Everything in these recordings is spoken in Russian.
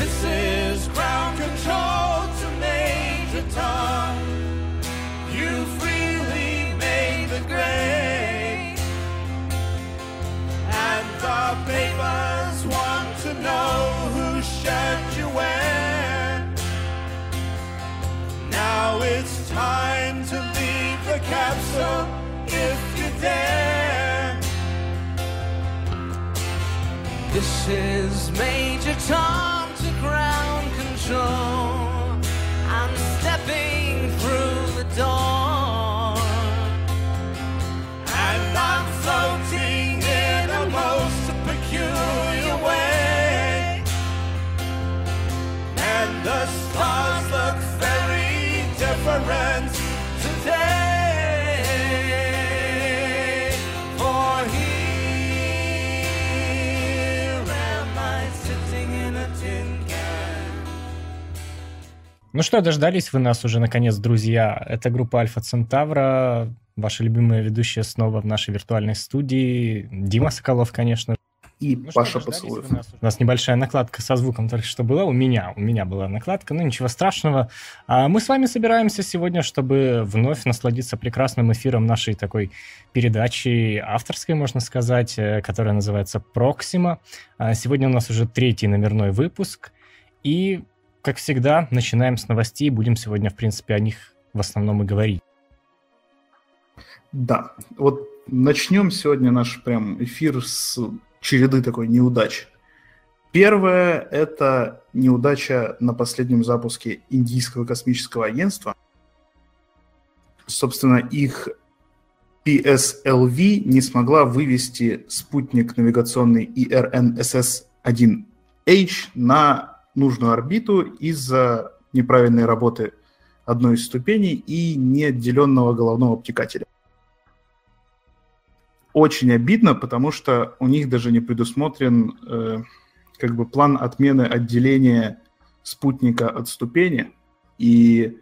This is ground control to Major Tom. You freely made the grade. And the papers want to know who shirt you wear. Now it's time to leave the capsule if you dare. This is Major Tom I'm stepping through the door. And I'm floating in a most peculiar way. And the stars look very different today. For here am I sitting in a tin. Ну что, дождались вы нас уже наконец, друзья. Это группа Альфа Центавра, ваша любимая ведущая снова в нашей виртуальной студии. Дима Соколов, конечно. И Ну Паша вы нас? У нас небольшая накладка со звуком только что была. У меня, у меня была накладка, но ничего страшного. А мы с вами собираемся сегодня, чтобы вновь насладиться прекрасным эфиром нашей такой передачи, авторской, можно сказать, э, которая называется «Проксима». А Сегодня у нас уже третий номерной выпуск. И, как всегда, начинаем с новостей. Будем сегодня, в принципе, о них в основном и говорить. Да, вот начнем сегодня наш прям эфир с череды такой неудач. Первое – это неудача на последнем запуске Индийского космического агентства. Собственно, их PSLV не смогла вывести спутник навигационный IRNSS-1H на нужную орбиту из-за неправильной работы одной из ступеней и неотделенного головного обтекателя. Очень обидно, потому что у них даже не предусмотрен э, как бы план отмены отделения спутника от ступени. И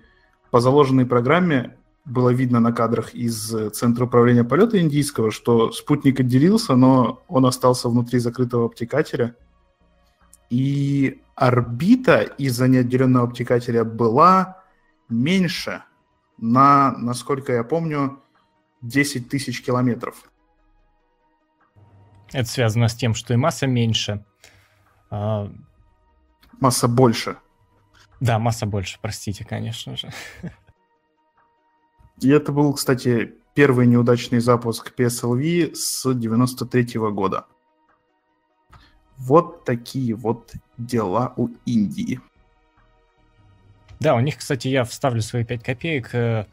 по заложенной программе было видно на кадрах из Центра управления полета индийского, что спутник отделился, но он остался внутри закрытого обтекателя. И орбита из-за неотделенного обтекателя была меньше на, насколько я помню, 10 тысяч километров. Это связано с тем, что и масса меньше. А, Масса больше. Да, масса больше, простите, конечно же. И это был, кстати, первый неудачный запуск PSLV с 93 года. Вот такие вот дела у Индии. Да, у них, кстати, я вставлю свои 5 копеек. Э,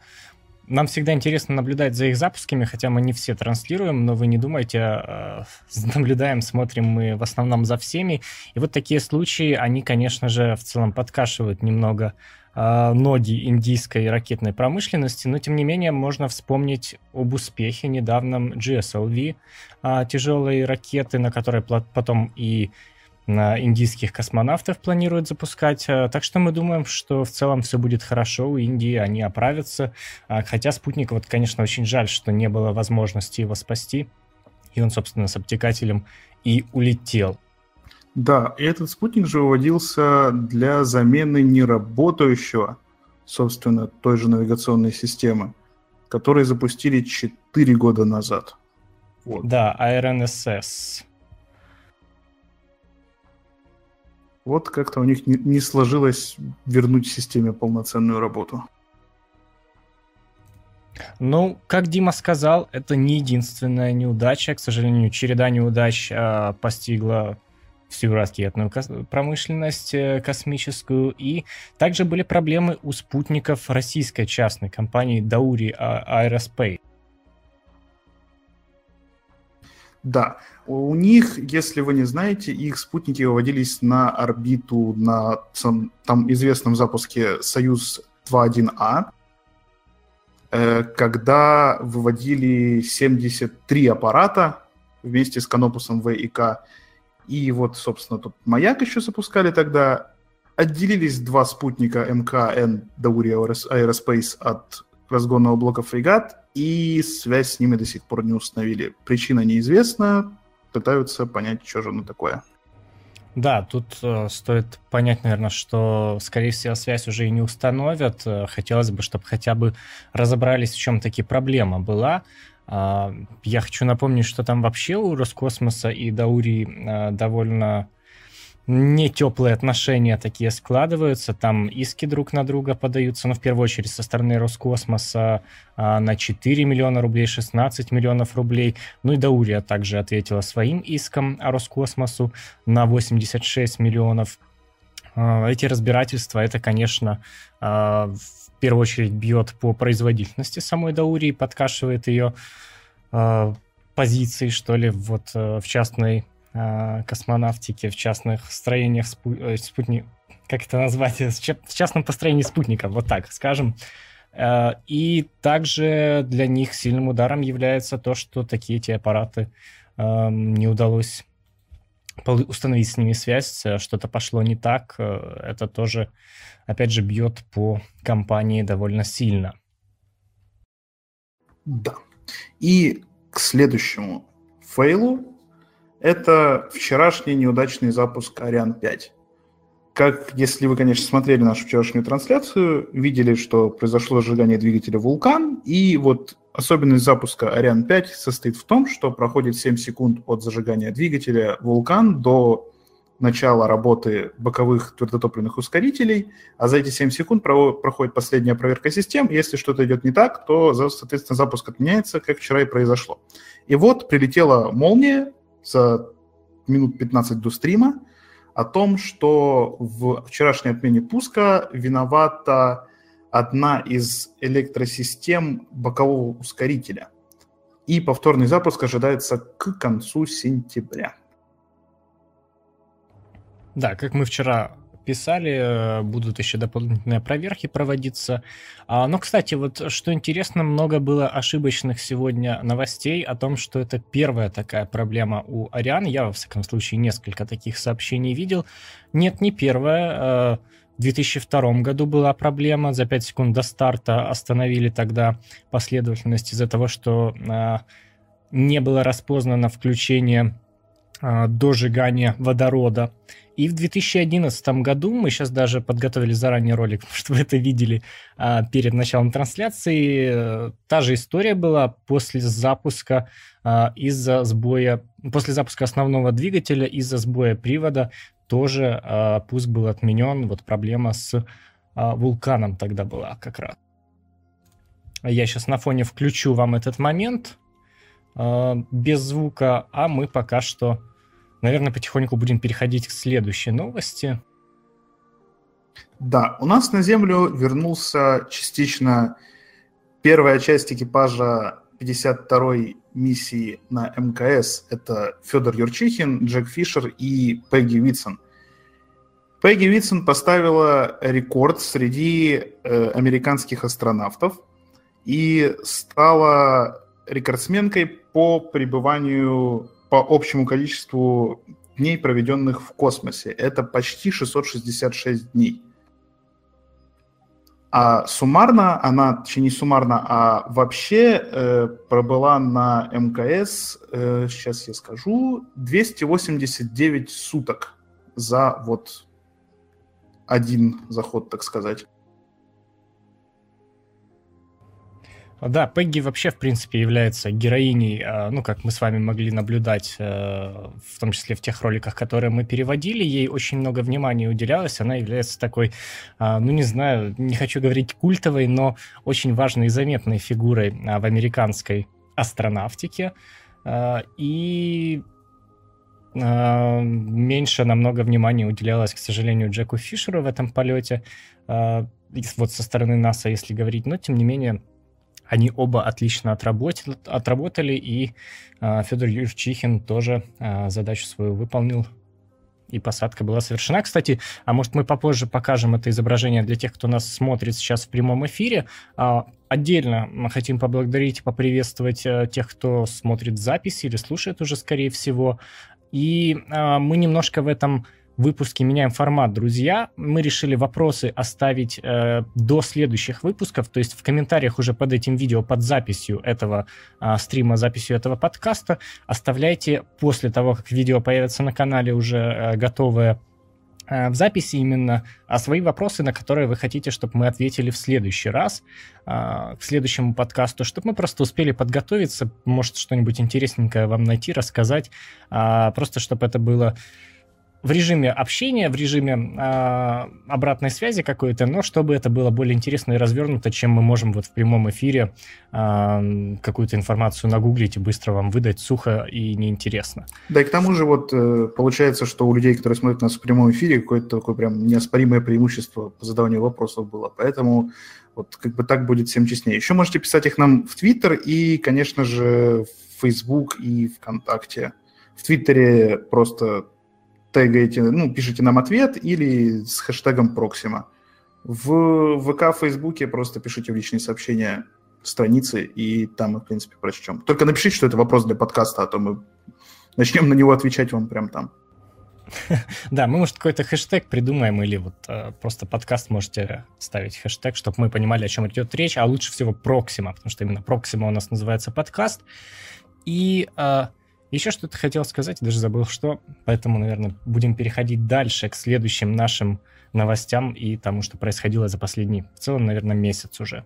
Нам всегда интересно наблюдать за их запусками, хотя мы не все транслируем, но вы не думайте, э, наблюдаем, смотрим мы в основном за всеми. И вот такие случаи, они, конечно же, в целом подкашивают немного ноги индийской ракетной промышленности, но тем не менее можно вспомнить об успехе недавнем GSLV, э, тяжелой ракеты, на которой потом и на индийских космонавтов планируют запускать. Так что мы думаем, что в целом все будет хорошо у Индии, они оправятся. А, Хотя спутник, вот, конечно, очень жаль, что не было возможности его спасти. И он, собственно, с обтекателем и улетел. Да, и этот спутник же выводился для замены неработающего, собственно, той же навигационной системы, которые запустили 4 года назад. Вот. Да, АРНСС. Вот как-то у них не, не сложилось вернуть системе полноценную работу. Ну, как Дима сказал, это не единственная неудача. К сожалению, череда неудач а, постигла всю ракетную промышленность э, космическую. И также были проблемы у спутников российской частной компании Dauri А- Aerospace. Да, у них, если вы не знаете, их спутники выводились на орбиту на там известном запуске Союз-2.1А, э, когда выводили 73 аппарата вместе с Канопусом В и К. И вот, собственно, тут маяк еще запускали тогда. Отделились два спутника МКН Даури Aerospace от разгонного блока фрегат, и связь с ними до сих пор не установили. Причина неизвестна, пытаются понять, что же оно такое. Да, тут э, стоит понять, наверное, что, скорее всего, связь уже и не установят. Э, хотелось бы, чтобы хотя бы разобрались, в чем таки проблема была. Э, я хочу напомнить, что там вообще у Роскосмоса и Даури э, довольно не теплые отношения такие складываются, там иски друг на друга подаются, ну, в первую очередь, со стороны Роскосмоса а, на 4 миллиона рублей, 16 миллионов рублей. Ну и Даурия также ответила своим иском Роскосмосу на 86 миллионов. А, эти разбирательства, это, конечно, а, первую очередь бьет по производительности самой Даурии, подкашивает ее а, позиции, что ли, вот э, в частной Э, космонавтики в частных строениях спу... Э, спутник... Как это назвать? В частном построении спутника, вот так скажем. Э, и также для них сильным ударом является то, что такие эти аппараты эм, не удалось установить с ними связь, что-то пошло не так. Это тоже, опять же, бьет по компании довольно сильно. Да. И к следующему фейлу это вчерашний неудачный запуск Ариан 5. Как, если вы, конечно, смотрели нашу вчерашнюю трансляцию, видели, что произошло сжигание двигателя «Вулкан», и вот особенность запуска Ариан 5 состоит в том, что проходит 7 секунд от зажигания двигателя «Вулкан» до начала работы боковых твердотопливных ускорителей, а за эти 7 секунд проходит последняя проверка систем. Если что-то идет не так, то, соответственно, запуск отменяется, как вчера и произошло. И вот прилетела молния, за минут 15 до стрима о том, что в вчерашней отмене пуска виновата одна из электросистем бокового ускорителя. И повторный запуск ожидается к концу сентября. Да, как мы вчера писали, э, будут еще дополнительные проверки проводиться. А, но, кстати, вот что интересно, много было ошибочных сегодня новостей о том, что это первая такая проблема у Ариан. Я, во всяком случае, несколько таких сообщений видел. Нет, не первая. Э, в 2002 году была проблема. За 5 секунд до старта остановили тогда последовательность из-за того, что э, не было распознано включение дожигания водорода. И в 2011 году мы сейчас даже подготовили заранее ролик, чтобы вы это видели а, перед началом трансляции. Та же история была после запуска а, из-за сбоя, после запуска основного двигателя из-за сбоя привода тоже а, пуск был отменен. Вот проблема с вулканом тогда была как раз. Я сейчас на фоне включу вам этот момент без звука, а мы пока что наверное, потихоньку будем переходить к следующей новости. Да, у нас на Землю вернулся частично первая часть экипажа 52-й миссии на МКС. Это Федор Юрчихин, Джек Фишер и Пегги Витсон. Пегги Витсон поставила рекорд среди э, американских астронавтов и стала рекордсменкой по пребыванию по общему количеству дней, проведенных в космосе. Это почти 666 дней. А суммарно, она, точнее не суммарно, а вообще э, пробыла на МКС, э, сейчас я скажу, 289 суток за вот один заход, так сказать. Да, Пегги вообще, в принципе, является героиней, а, ну, как мы с вами могли наблюдать, э, в том числе в тех роликах, которые мы переводили, ей очень много внимания уделялось, она является такой, а, ну, не знаю, не хочу говорить культовой, но очень важной и заметной фигурой а, в американской астронавтике. И меньше намного внимания уделялось, к сожалению, Джеку Фишеру в этом полете, вот со стороны НАСА, если говорить, но, тем не менее, они оба отлично отработали, отработали и э, Федор Юрчихин тоже э, задачу свою выполнил, и посадка была совершена. Кстати, а может мы попозже покажем это изображение для тех, кто нас смотрит сейчас в прямом эфире. А, отдельно мы хотим поблагодарить поприветствовать а, тех, кто смотрит запись или слушает уже, скорее всего. И мы немножко в этом выпуски меняем формат, друзья. Мы решили вопросы оставить э, до следующих выпусков, то есть в комментариях уже под этим видео, под записью этого э, стрима, записью этого подкаста, оставляйте после того, как видео появится на канале уже э, готовое Э, в записи именно а свои вопросы, на которые вы хотите, чтобы мы ответили в следующий раз, а, к следующему подкасту, чтобы мы просто успели подготовиться, может, что-нибудь интересненькое вам найти, рассказать, а, просто чтобы это было в режиме общения, в режиме э, обратной связи какой-то, но чтобы это было более интересно и развернуто, чем мы можем вот в прямом эфире э, какую-то информацию нагуглить и быстро вам выдать сухо и неинтересно. Да и к тому же вот э, получается, что у людей, которые смотрят нас в прямом эфире, какое-то такое прям неоспоримое преимущество по задаванию вопросов было, поэтому вот как бы так будет всем честнее. Еще можете писать их нам в Твиттер и, конечно же, в Facebook и ВКонтакте. В Твиттере просто тегаете, ну, пишите нам ответ или с хэштегом Проксима. В ВК, в Фейсбуке просто пишите в личные сообщения страницы, и там мы, в принципе, прочтем. Только напишите, что это вопрос для подкаста, а то мы начнем на него отвечать вам прямо там. Да, мы, может, какой-то хэштег придумаем, или вот э, просто подкаст можете ставить хэштег, чтобы мы понимали, о чем идет речь, а лучше всего Проксима, потому что именно Проксима у нас называется подкаст. И э, еще что-то хотел сказать, даже забыл что, поэтому, наверное, будем переходить дальше к следующим нашим новостям и тому, что происходило за последний, в целом, наверное, месяц уже.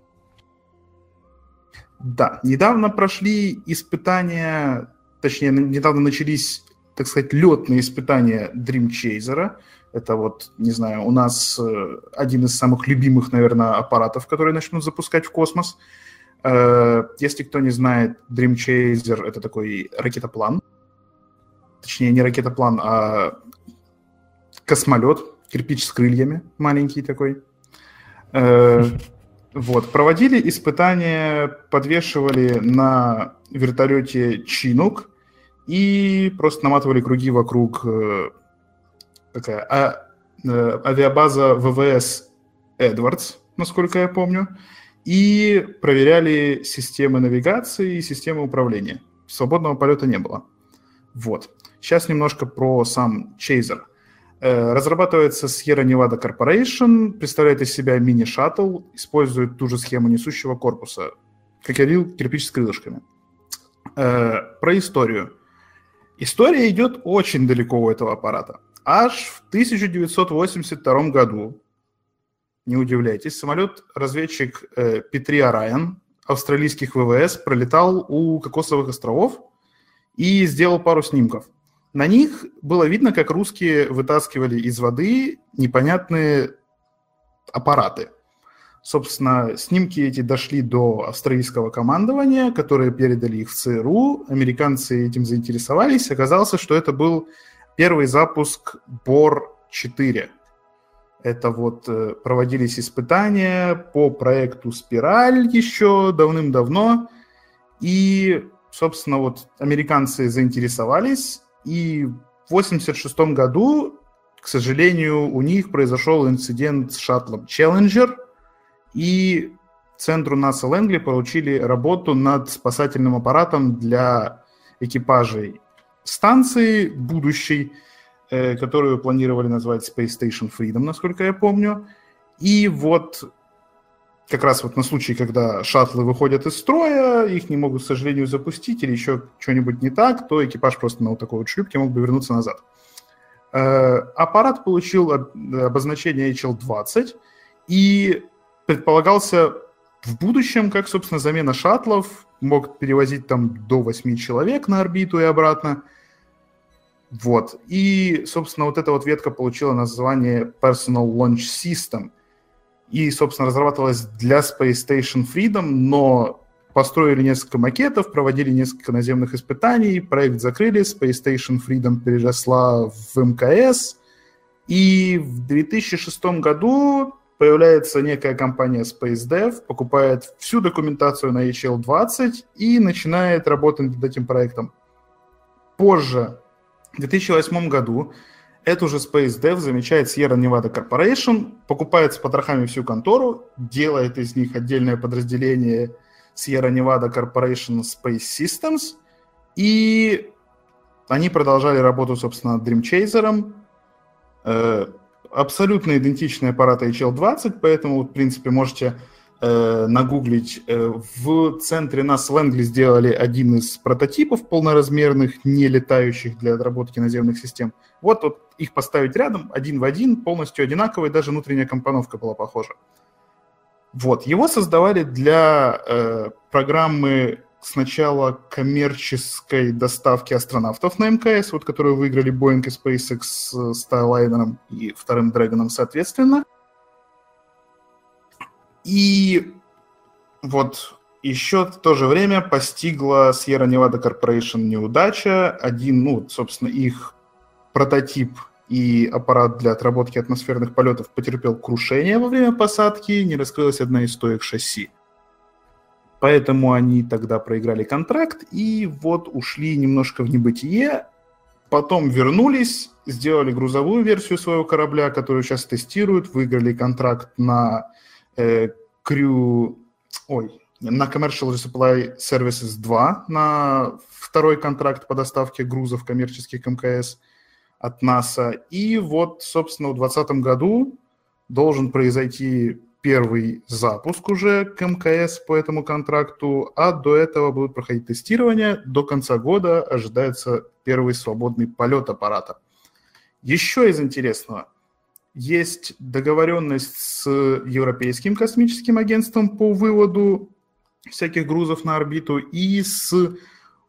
Да, недавно прошли испытания, точнее, недавно начались, так сказать, летные испытания Dream Chaser. Это вот, не знаю, у нас э, один из самых любимых, наверное, аппаратов, которые начнут запускать в космос. Если кто не знает, Dream Chaser — это такой ракетоплан. Точнее, не ракетоплан, а космолет, кирпич с крыльями, маленький такой. Э, вот, проводили испытания, подвешивали на вертолете чинук и просто наматывали круги вокруг э, такая а, авиабаза ВВС Эдвардс, насколько я помню и проверяли системы навигации и системы управления. Свободного полета не было. Вот. Сейчас немножко про сам Chaser. Э, разрабатывается Sierra Nevada Corporation, представляет из себя мини-шаттл, использует ту же схему несущего корпуса, как я говорил, кирпич с крылышками. Э, про историю. История идет очень далеко у этого аппарата. Аж в 1982 году не удивляйтесь. Самолет-разведчик э, Петрия Райан австралийских ВВС пролетал у Кокосовых островов и сделал пару снимков. На них было видно, как русские вытаскивали из воды непонятные аппараты. Собственно, снимки эти дошли до австралийского командования, которые передали их в ЦРУ. Американцы этим заинтересовались. Оказалось, что это был первый запуск БОР-4 это вот э, проводились испытания по проекту «Спираль» еще давным-давно. И, собственно, вот американцы заинтересовались. И в 1986 году, к сожалению, у них произошел инцидент с шаттлом «Челленджер». И центру НАСА Лэнгли поручили работу над спасательным аппаратом для экипажей станции будущей – которую планировали назвать Space Station Freedom, насколько я помню. И вот как раз вот на случай, когда шаттлы выходят из строя, их не могут, к сожалению, запустить или еще что-нибудь не так, то экипаж просто на вот такой вот шлюпке мог бы вернуться назад. Э, аппарат получил обозначение HL-20 и предполагался в будущем, как, собственно, замена шаттлов, мог перевозить там до 8 человек на орбиту и обратно – вот. И, собственно, вот эта вот ветка получила название Personal Launch System. И, собственно, разрабатывалась для Space Station Freedom, но построили несколько макетов, проводили несколько наземных испытаний, проект закрыли, Space Station Freedom переросла в МКС, и в 2006 году появляется некая компания SpaceDev, покупает всю документацию на HL-20 и начинает работать над этим проектом. Позже в 2008 году эту же Space Dev замечает Sierra Nevada Corporation, покупает с потрохами всю контору, делает из них отдельное подразделение Sierra Nevada Corporation Space Systems, и они продолжали работу, собственно, над Dream Chaser. Э, абсолютно идентичный аппарат HL20, поэтому, в принципе, можете э, нагуглить. Э, в центре нас в Лэнгли сделали один из прототипов полноразмерных, не летающих для отработки наземных систем. Вот, вот их поставить рядом, один в один, полностью одинаковый, даже внутренняя компоновка была похожа. Вот, его создавали для э, программы сначала коммерческой доставки астронавтов на МКС, вот которую выиграли Boeing и SpaceX с Starliner и вторым Dragon, соответственно. И вот еще в то же время постигла Sierra Nevada Corporation неудача. Один, ну, собственно, их прототип и аппарат для отработки атмосферных полетов потерпел крушение во время посадки, не раскрылась одна из стоек шасси. Поэтому они тогда проиграли контракт и вот ушли немножко в небытие. Потом вернулись, сделали грузовую версию своего корабля, которую сейчас тестируют, выиграли контракт на э, Crew, ой, на Commercial Supply Services 2, на второй контракт по доставке грузов коммерческих МКС от НАСА. И вот, собственно, в 2020 году должен произойти первый запуск уже к МКС по этому контракту, а до этого будут проходить тестирование. До конца года ожидается первый свободный полет аппарата. Еще из интересного, есть договоренность с Европейским космическим агентством по выводу всяких грузов на орбиту и с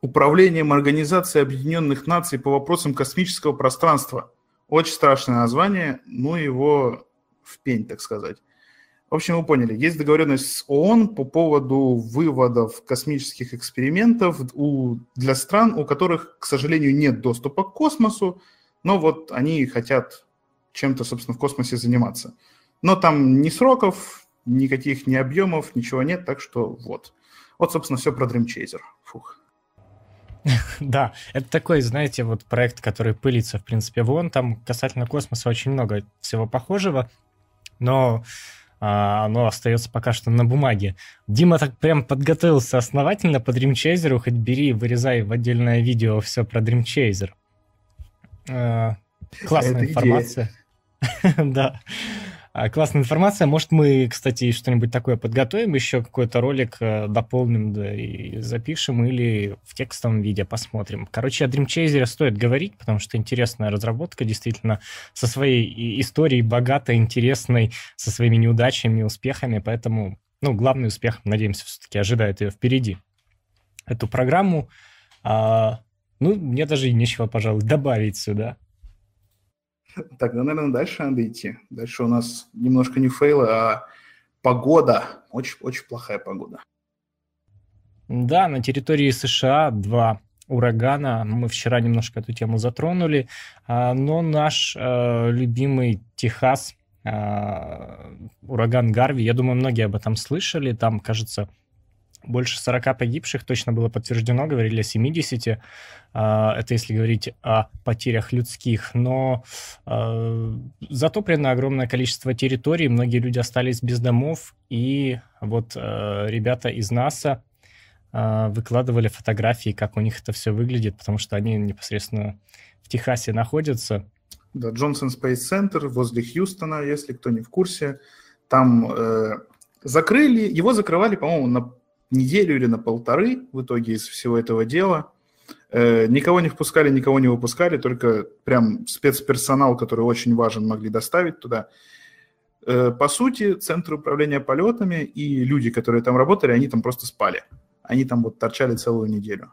Управлением Организации Объединенных Наций по вопросам космического пространства. Очень страшное название, ну его в пень, так сказать. В общем, вы поняли, есть договоренность с ООН по поводу выводов космических экспериментов у, для стран, у которых, к сожалению, нет доступа к космосу, но вот они хотят чем-то, собственно, в космосе заниматься. Но там ни сроков, никаких ни объемов, ничего нет, так что вот. Вот, собственно, все про Dream Chaser. Фух. Да, это такой, знаете, вот проект, который пылится, в принципе, вон. Там касательно космоса очень много всего похожего, но а, оно остается пока что на бумаге. Дима так прям подготовился основательно по Dream Chaser, хоть бери, вырезай в отдельное видео все про Dream Chaser. А, классная Это информация. да. А, классная информация. Может, мы, кстати, что-нибудь такое подготовим, еще какой-то ролик э, дополним да, и запишем, или в текстовом виде посмотрим. Короче, о Dream Chaser стоит говорить, потому что интересная разработка, действительно, со своей историей богатой, интересной, со своими неудачами успехами, поэтому, ну, главный успех, надеемся, все-таки ожидает ее впереди. Эту программу, а, ну, мне даже нечего, пожалуй, добавить сюда. Тогда, наверное, дальше надо идти. Дальше у нас немножко не фейлы, а погода. Очень, очень плохая погода. Да, на территории США два урагана. Мы вчера немножко эту тему затронули, а, но наш э, любимый Техас, э, ураган Гарви, я думаю, многие об этом слышали. Там, кажется, больше 40 погибших точно было подтверждено, говорили о 70. А, это если говорить о потерях людских. Но а, затоплено огромное количество территорий, многие люди остались без домов. И вот а, ребята из НАСА выкладывали фотографии, как у них это все выглядит, потому что они непосредственно в Техасе находятся. Да, Джонсон Space Center возле Хьюстона, если кто не в курсе. Там э, закрыли, его закрывали, по-моему, на неделю или на полторы в итоге из всего этого дела. Э, никого не впускали, никого не выпускали, только прям спецперсонал, который очень важен, могли доставить туда. Э, по сути, центр управления полетами и люди, которые там работали, они там просто спали. Они там вот торчали целую неделю.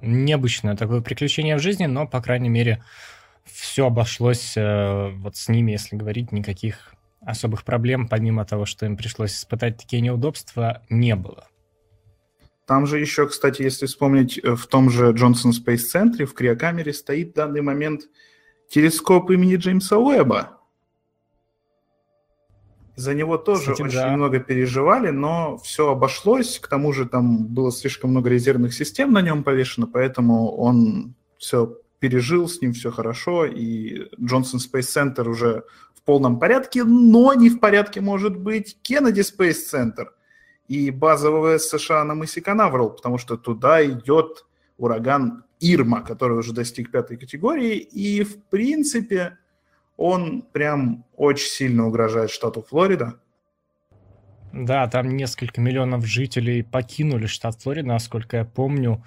Необычное такое приключение в жизни, но, по крайней мере, все обошлось э, вот с ними, если говорить, никаких особых проблем, помимо того, что им пришлось испытать такие неудобства, не было. Там же еще, кстати, если вспомнить, э, в том же Джонсон Space Центре в криокамере стоит в данный момент телескоп имени Джеймса Уэба. За него тоже кстати, очень да. много переживали, но все обошлось. К тому же там было слишком много резервных систем на нем повешено, поэтому он все пережил, с ним все хорошо, и Джонсон Space Center уже в полном порядке, но не в порядке может быть Кеннеди Space Center и база ВВС США на мысе Канаверал, потому что туда идет ураган Ирма, который уже достиг пятой категории, и, в принципе, он прям очень сильно угрожает штату Флорида. Да, там несколько миллионов жителей покинули штат Флорида, насколько я помню,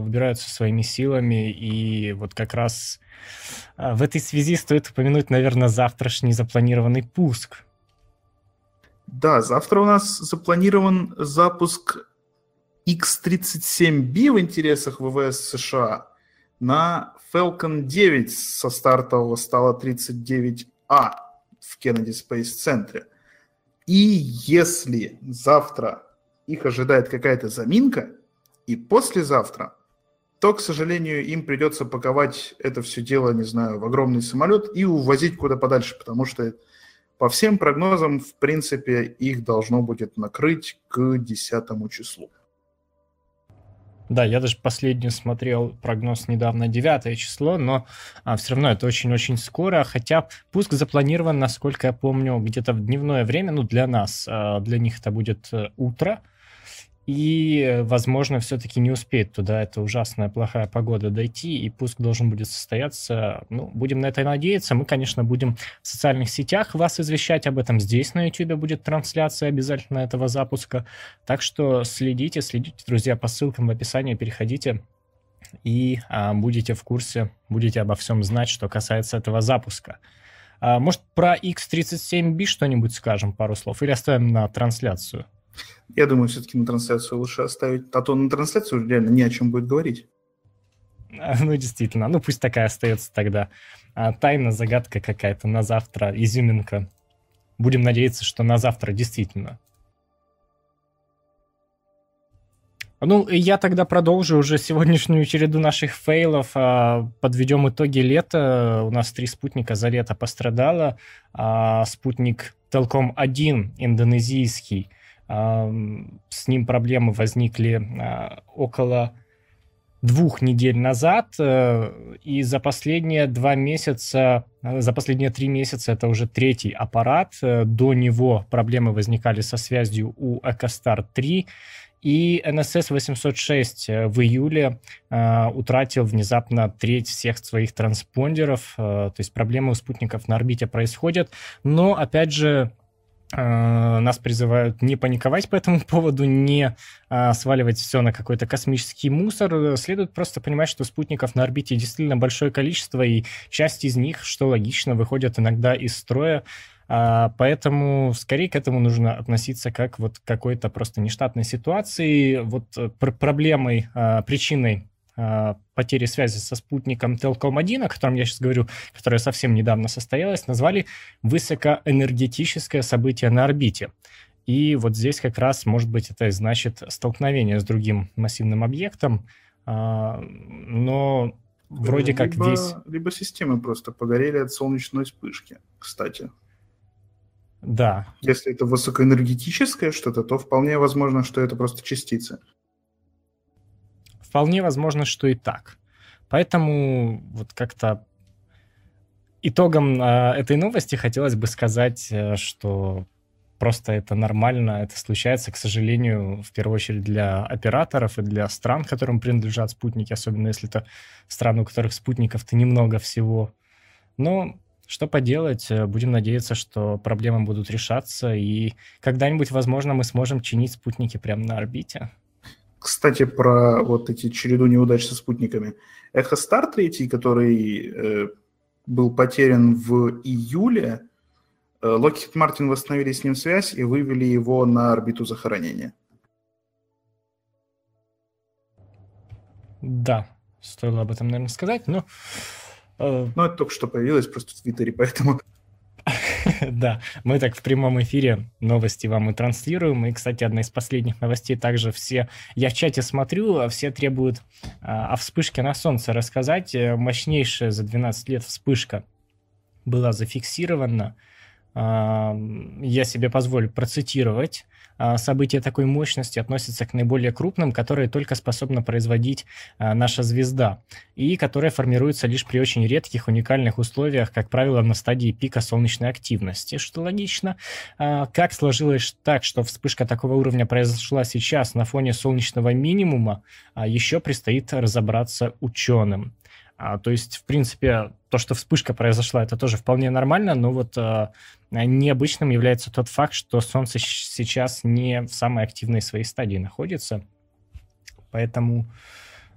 выбираются своими силами, и вот как раз а, в этой связи стоит упомянуть, наверное, завтрашний запланированный пуск. Да, завтра у нас запланирован запуск X-37B в интересах ВВС США на Falcon 9 со стартового стала 39А в Kennedy Space Center. И если завтра их ожидает какая-то заминка, и послезавтра, то, к сожалению, им придется паковать это все дело, не знаю, в огромный самолет и увозить куда подальше, потому что по всем прогнозам, в принципе, их должно будет накрыть к 10 числу. Да, я даже последний смотрел прогноз недавно 9 число, но а, все равно это очень-очень скоро, хотя пуск запланирован, насколько я помню, где-то в дневное время, ну, для нас, а, для них это будет э, утро, и, возможно, все-таки не успеет туда эта ужасная плохая погода дойти, и пуск должен будет состояться. Ну, будем на это надеяться. Мы, конечно, будем в социальных сетях вас извещать об этом. Здесь на YouTube будет трансляция обязательно этого запуска. Так что следите, следите, друзья, по ссылкам в описании, переходите и а, будете в курсе, будете обо всем знать, что касается этого запуска. А, может, про X37B что-нибудь скажем, пару слов, или оставим на трансляцию? Я думаю, все-таки на трансляцию лучше оставить, а то на трансляцию реально не о чем будет говорить. Ну, действительно. Ну, пусть такая остается тогда. А, тайна, загадка какая-то на завтра, изюминка. Будем надеяться, что на завтра действительно. Ну, я тогда продолжу уже сегодняшнюю череду наших фейлов. А, подведем итоги лета. У нас три спутника за лето пострадало. А, спутник Телком-1, индонезийский, с ним проблемы возникли а, около двух недель назад, э, и за последние два месяца, э, за последние три месяца это уже третий аппарат. Э, до него проблемы возникали со связью у EcoStar 3, и NSS 806 в июле э, утратил внезапно треть всех своих транспондеров. Э, то есть проблемы у спутников на орбите происходят. Но, опять же, нас призывают не паниковать по этому поводу, не а, сваливать все на какой-то космический мусор. Следует просто понимать, что спутников на орбите действительно большое количество, и часть из них, что логично, выходят иногда из строя. А, поэтому скорее к этому нужно относиться как вот к какой-то просто нештатной ситуации. Вот э, пр проблемой, а, причиной Э, потери связи со спутником Telcom-1, о котором я сейчас говорю, которая совсем недавно состоялась, назвали высокоэнергетическое событие на орбите. И вот здесь как раз, может быть, это и значит столкновение с другим массивным объектом, а, но вроде либо, как здесь... Либо системы просто погорели от солнечной вспышки, кстати. Да. Если это высокоэнергетическое что-то, то вполне возможно, что это просто частицы. Вполне возможно, что и так. Поэтому вот как-то итогом э, этой новости хотелось бы сказать, э, что просто это нормально, это случается, к сожалению, в первую очередь для операторов и для стран, которым принадлежат спутники, особенно если это страны, у которых спутников-то немного всего. Но что поделать, э, будем надеяться, что проблемы будут решаться, и когда-нибудь, возможно, мы сможем чинить спутники прямо на орбите. Кстати, про вот эти череду неудач со спутниками. Эхо Стар 3, который э, был потерян в июле, э, Lockheed Martin восстановили с ним связь и вывели его на орбиту захоронения. Да, стоило об этом, наверное, сказать, но... Э... Ну, это только что появилось просто в Твиттере, поэтому Да, мы так в прямом эфире новости вам и транслируем. И, кстати, одна из последних новостей также все... Я в чате смотрю, а все требуют а, о вспышке на Солнце рассказать. Э, мощнейшая за 12 лет вспышка была зафиксирована я себе позволю процитировать. А, события такой мощности относятся к наиболее крупным, которые только способна производить а, наша звезда, и которые формируются лишь при очень редких уникальных условиях, как правило, на стадии пика солнечной активности, что логично. А, как сложилось так, что вспышка такого уровня произошла сейчас на фоне солнечного минимума, еще предстоит разобраться ученым. А, то есть, в принципе, то, что вспышка произошла, это тоже вполне нормально, но вот а, необычным является тот факт, что Солнце сейчас не в самой активной своей стадии находится. Поэтому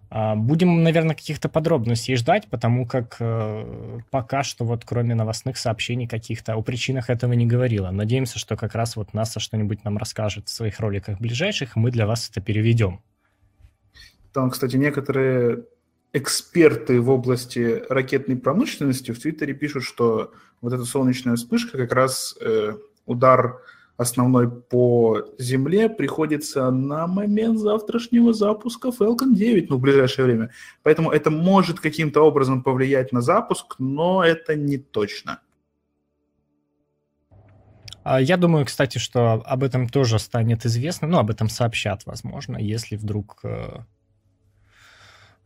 а, будем, наверное, каких-то подробностей ждать, потому как а, пока что вот кроме новостных сообщений каких-то о причинах этого не говорила. Надеемся, что как раз вот НАСА что-нибудь нам расскажет в своих роликах ближайших, и мы для вас это переведем. Там, кстати, некоторые эксперты в области ракетной промышленности в Твиттере пишут, что вот эта солнечная вспышка как раз э, удар основной по Земле приходится на момент завтрашнего запуска Falcon 9, ну, в ближайшее время. Поэтому это может каким-то образом повлиять на запуск, но это не точно. А я думаю, кстати, что об этом тоже станет известно, ну, об этом сообщат, возможно, если вдруг э,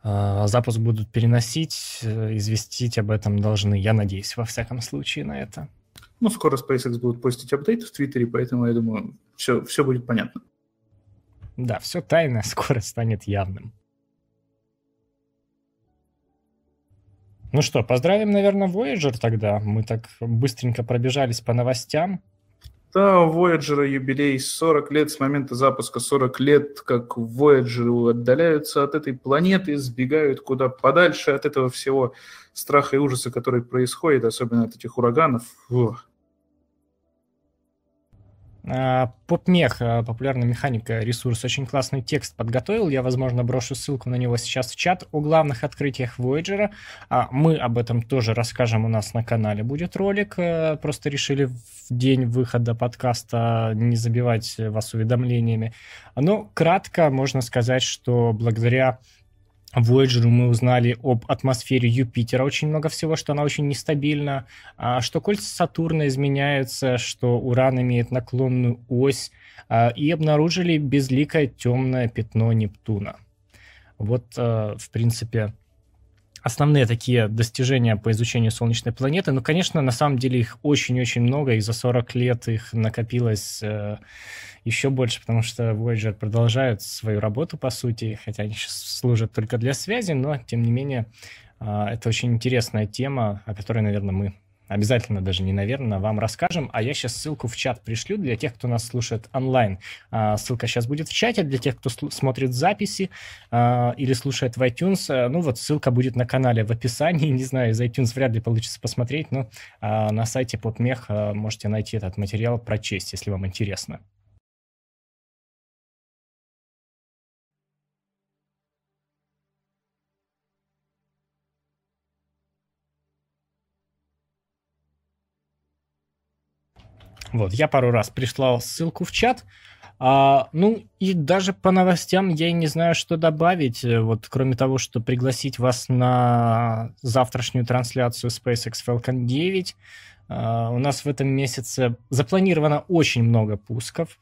запуск будут переносить, э, известить об этом должны, я надеюсь, во всяком случае на это. Ну, скоро SpaceX будут постить апдейты в Твиттере, поэтому, я думаю, все, все будет понятно. Да, все тайное скоро станет явным. Ну что, поздравим, наверное, Voyager тогда. Мы так быстренько пробежались по новостям. Да, у Voyager юбилей 40 лет с момента запуска, 40 лет, как Voyager отдаляются от этой планеты, сбегают куда подальше от этого всего страха и ужаса, который происходит, особенно от этих ураганов. Фух. А, Попмех, а, популярная механика, ресурс, очень классный текст подготовил. Я, возможно, брошу ссылку на него сейчас в чат о главных открытиях Voyager. А, мы об этом тоже расскажем у нас на канале. Будет ролик. Просто решили в день выхода подкаста не забивать вас уведомлениями. Но кратко можно сказать, что благодаря Voyager мы узнали об атмосфере Юпитера очень много всего, что она очень нестабильна, а, что кольца Сатурна изменяются, что Уран имеет наклонную ось, а, и обнаружили безликое темное пятно Нептуна. Вот, а, в принципе, основные такие достижения по изучению Солнечной планеты. Ну, конечно, на самом деле их очень-очень много, и за 40 лет их накопилось э, еще больше, потому что Voyager продолжает свою работу, по сути, хотя они сейчас служат только для связи, но, тем не менее, э, это очень интересная тема, о которой, наверное, мы Обязательно даже не наверное, вам расскажем. А я сейчас ссылку в чат пришлю для тех, кто нас слушает онлайн. А, ссылка сейчас будет в чате для тех, кто смотрит записи а, или слушает в iTunes. А, ну вот ссылка будет на канале в описании. Не знаю, из iTunes вряд ли получится посмотреть, но на сайте Попмех можете найти этот материал, прочесть, если вам интересно. Вот, я пару раз прислал ссылку в чат. А, ну, и даже по новостям я не знаю, что добавить. Вот, кроме того, что пригласить вас на завтрашнюю трансляцию SpaceX Falcon 9. А, у нас в этом месяце запланировано очень много пусков.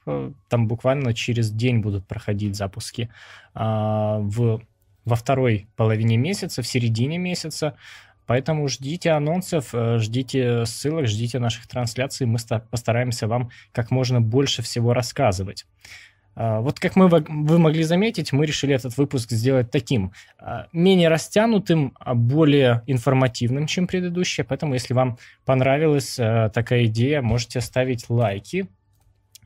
Там буквально через день будут проходить запуски а, в, во второй половине месяца, в середине месяца. Поэтому ждите анонсов, э, ждите ссылок, ждите наших трансляций. Мы постараемся вам как можно больше всего рассказывать. А, вот как мы, вы могли заметить, мы решили этот выпуск сделать таким, а, менее растянутым, а более информативным, чем предыдущий. Поэтому, если вам понравилась э, такая идея, можете ставить лайки.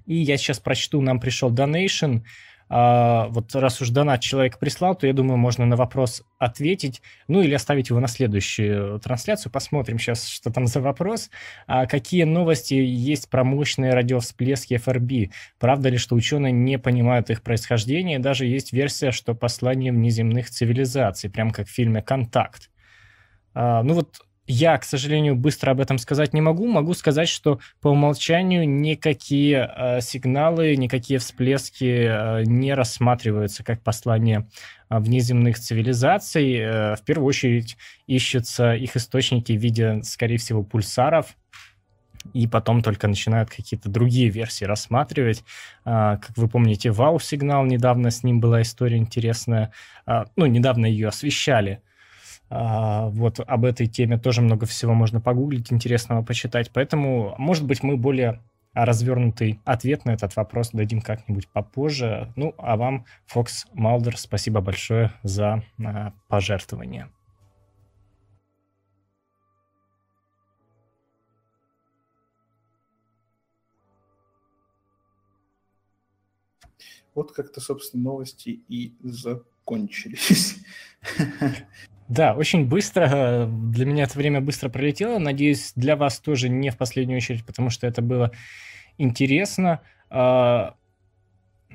И я сейчас прочту, нам пришел а, вот раз уж донат человек прислал, то я думаю, можно на вопрос ответить, ну или оставить его на следующую трансляцию. Посмотрим сейчас, что там за вопрос. А какие новости есть про мощные радиовсплески ФРБ? Правда ли, что ученые не понимают их происхождение? Даже есть версия, что послание внеземных цивилизаций, прям как в фильме «Контакт». А, ну вот я, к сожалению, быстро об этом сказать не могу. Могу сказать, что по умолчанию никакие э, сигналы, никакие всплески э, не рассматриваются как послание э, внеземных цивилизаций. Э, в первую очередь ищутся их источники в виде, скорее всего, пульсаров, и потом только начинают какие-то другие версии рассматривать. А, как вы помните, Вау-сигнал, недавно с ним была история интересная. А, ну, недавно ее освещали. А, вот об этой теме тоже много всего можно погуглить, интересного почитать. Поэтому, может быть, мы более развернутый ответ на этот вопрос дадим как-нибудь попозже. Ну, а вам, Фокс Малдер, спасибо большое за пожертвование. Вот как-то, собственно, новости и закончились. Да, очень быстро. Для меня это время быстро пролетело. Надеюсь, для вас тоже не в последнюю очередь, потому что это было интересно. А,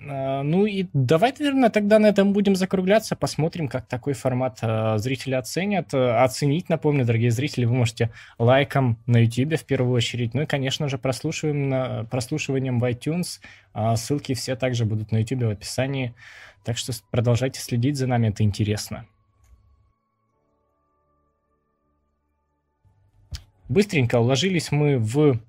а, ну и давай, наверное, тогда на этом будем закругляться, посмотрим, как такой формат а, зрители оценят. Оценить, напомню, дорогие зрители, вы можете лайком на YouTube в первую очередь, ну и, конечно же, прослушиваем на, прослушиванием в iTunes. Ссылки все также будут на YouTube в описании. Так что продолжайте следить за нами, это интересно. Быстренько уложились мы в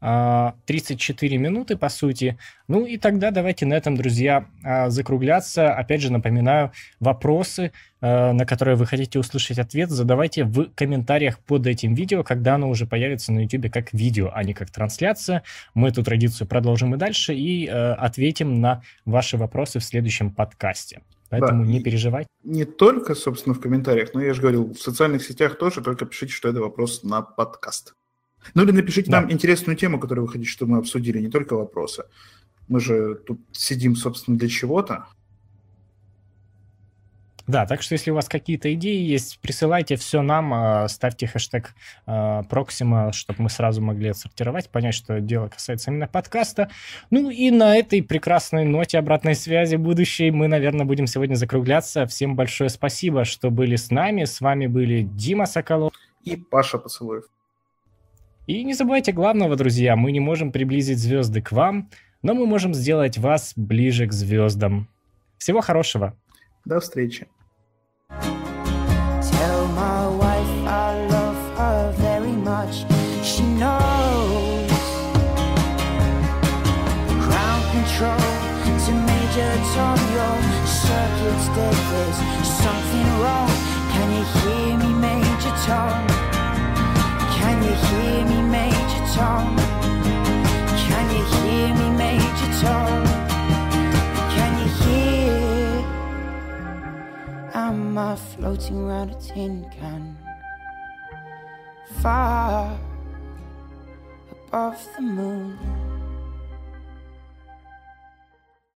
34 а, минуты, по сути. Ну и тогда давайте на этом, друзья, а, закругляться. Опять же, напоминаю, вопросы, а, на которые вы хотите услышать ответ, задавайте в комментариях под этим видео, когда оно уже появится на YouTube как видео, а не как трансляция. Мы эту традицию продолжим и дальше и ответим на ваши вопросы в следующем подкасте. Поэтому да, не переживайте. Не только, собственно, в комментариях, но я же говорил, в социальных сетях тоже, только пишите, что это вопрос на подкаст. Ну или напишите да. нам интересную тему, которую вы хотите, чтобы мы обсудили, не только вопросы. Мы же тут сидим, собственно, для чего-то. Да, так что если у вас какие-то идеи есть, присылайте все нам, а, ставьте хэштег Проксима, чтобы мы сразу могли отсортировать, понять, что дело касается именно подкаста. Ну и на этой прекрасной ноте обратной связи будущей мы, наверное, будем сегодня закругляться. Всем большое спасибо, что были с нами. С вами были Дима Соколов и Паша Поцелуев. И не забывайте главного, друзья, мы не можем приблизить звезды к вам, но мы можем сделать вас ближе к звездам. Всего хорошего. До встречи. Tell my wife I love her very much. She knows. Ground control to Major tom. Your circuits dead. There's Something wrong. Can you hear me, Major Tom? Can you hear me, Major Tom? Am I floating around a tin can? Far above the moon.